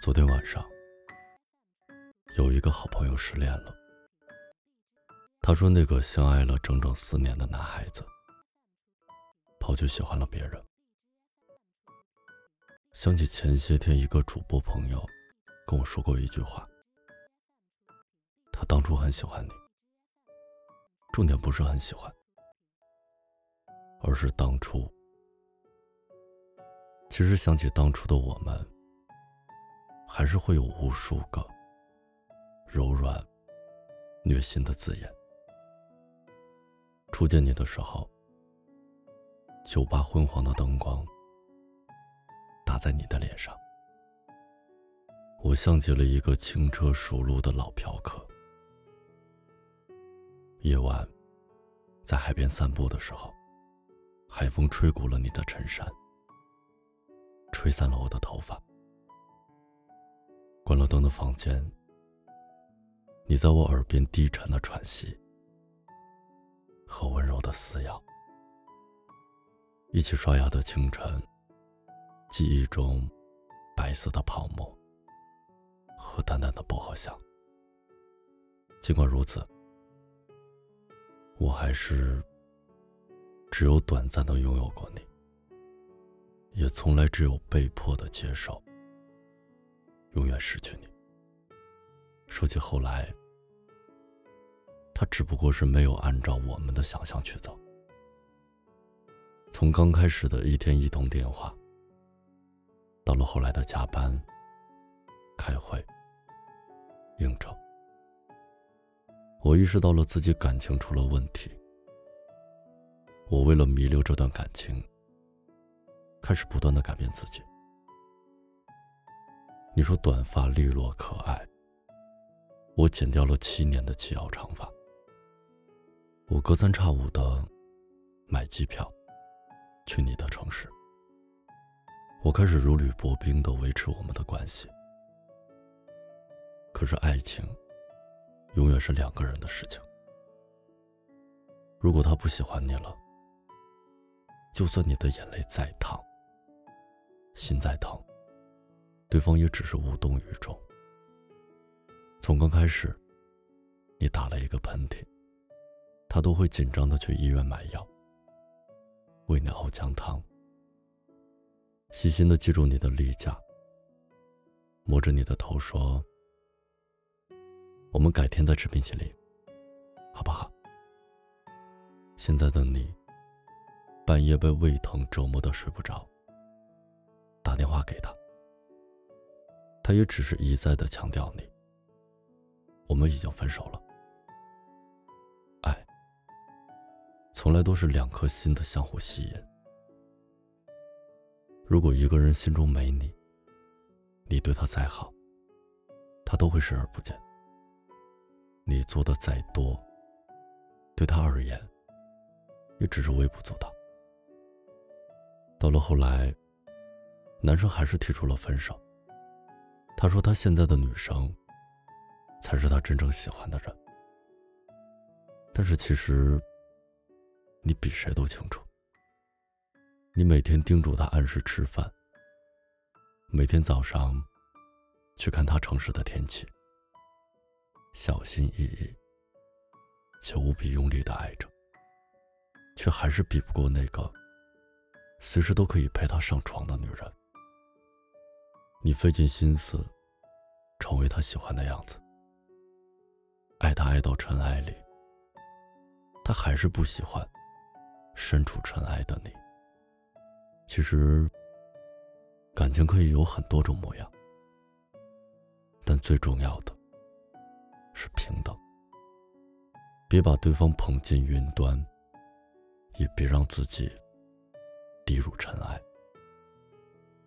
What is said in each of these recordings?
昨天晚上，有一个好朋友失恋了。他说，那个相爱了整整四年的男孩子，跑去喜欢了别人。想起前些天一个主播朋友跟我说过一句话：他当初很喜欢你，重点不是很喜欢，而是当初。其实想起当初的我们。还是会有无数个柔软、虐心的字眼。初见你的时候，酒吧昏黄的灯光打在你的脸上，我像极了一个轻车熟路的老嫖客。夜晚，在海边散步的时候，海风吹鼓了你的衬衫，吹散了我的头发。关了灯的房间，你在我耳边低沉的喘息和温柔的撕咬。一起刷牙的清晨，记忆中白色的泡沫和淡淡的薄荷香。尽管如此，我还是只有短暂的拥有过你，也从来只有被迫的接受。永远失去你。说起后来，他只不过是没有按照我们的想象去走。从刚开始的一天一通电话，到了后来的加班、开会、应酬，我意识到了自己感情出了问题。我为了弥留这段感情，开始不断的改变自己。你说短发利落可爱，我剪掉了七年的齐腰长发。我隔三差五的买机票去你的城市。我开始如履薄冰的维持我们的关系。可是爱情永远是两个人的事情。如果他不喜欢你了，就算你的眼泪再烫，心再疼。对方也只是无动于衷。从刚开始，你打了一个喷嚏，他都会紧张的去医院买药，为你熬姜汤，细心的记住你的例假，摸着你的头说：“我们改天再吃冰淇淋，好不好？”现在的你，半夜被胃疼折磨的睡不着，打电话给他。他也只是一再的强调你，我们已经分手了。爱，从来都是两颗心的相互吸引。如果一个人心中没你，你对他再好，他都会视而不见。你做的再多，对他而言，也只是微不足道。到了后来，男生还是提出了分手。他说：“他现在的女生，才是他真正喜欢的人。但是其实，你比谁都清楚。你每天叮嘱他按时吃饭，每天早上去看他城市的天气，小心翼翼且无比用力的爱着，却还是比不过那个随时都可以陪他上床的女人。”你费尽心思，成为他喜欢的样子，爱他爱到尘埃里，他还是不喜欢身处尘埃的你。其实，感情可以有很多种模样，但最重要的是平等。别把对方捧进云端，也别让自己低入尘埃。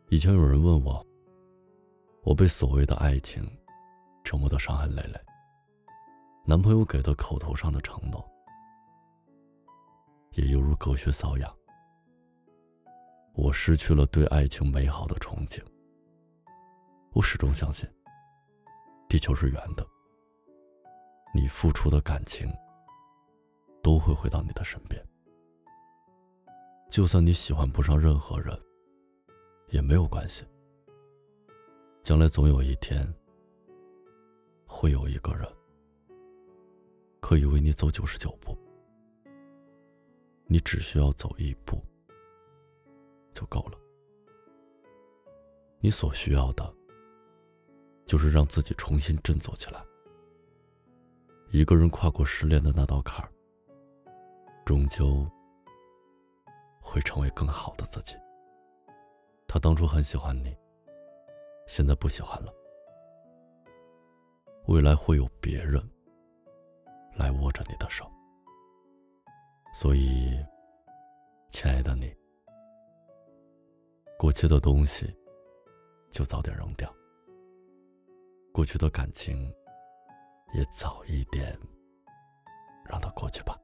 以前有人问我。我被所谓的爱情折磨得伤痕累累。男朋友给的口头上的承诺，也犹如隔靴搔痒。我失去了对爱情美好的憧憬。我始终相信，地球是圆的。你付出的感情，都会回到你的身边。就算你喜欢不上任何人，也没有关系。将来总有一天，会有一个人可以为你走九十九步，你只需要走一步就够了。你所需要的，就是让自己重新振作起来。一个人跨过失恋的那道坎儿，终究会成为更好的自己。他当初很喜欢你，现在不喜欢了。未来会有别人来握着你的手，所以，亲爱的你，过去的东西就早点扔掉，过去的感情。也早一点让它过去吧。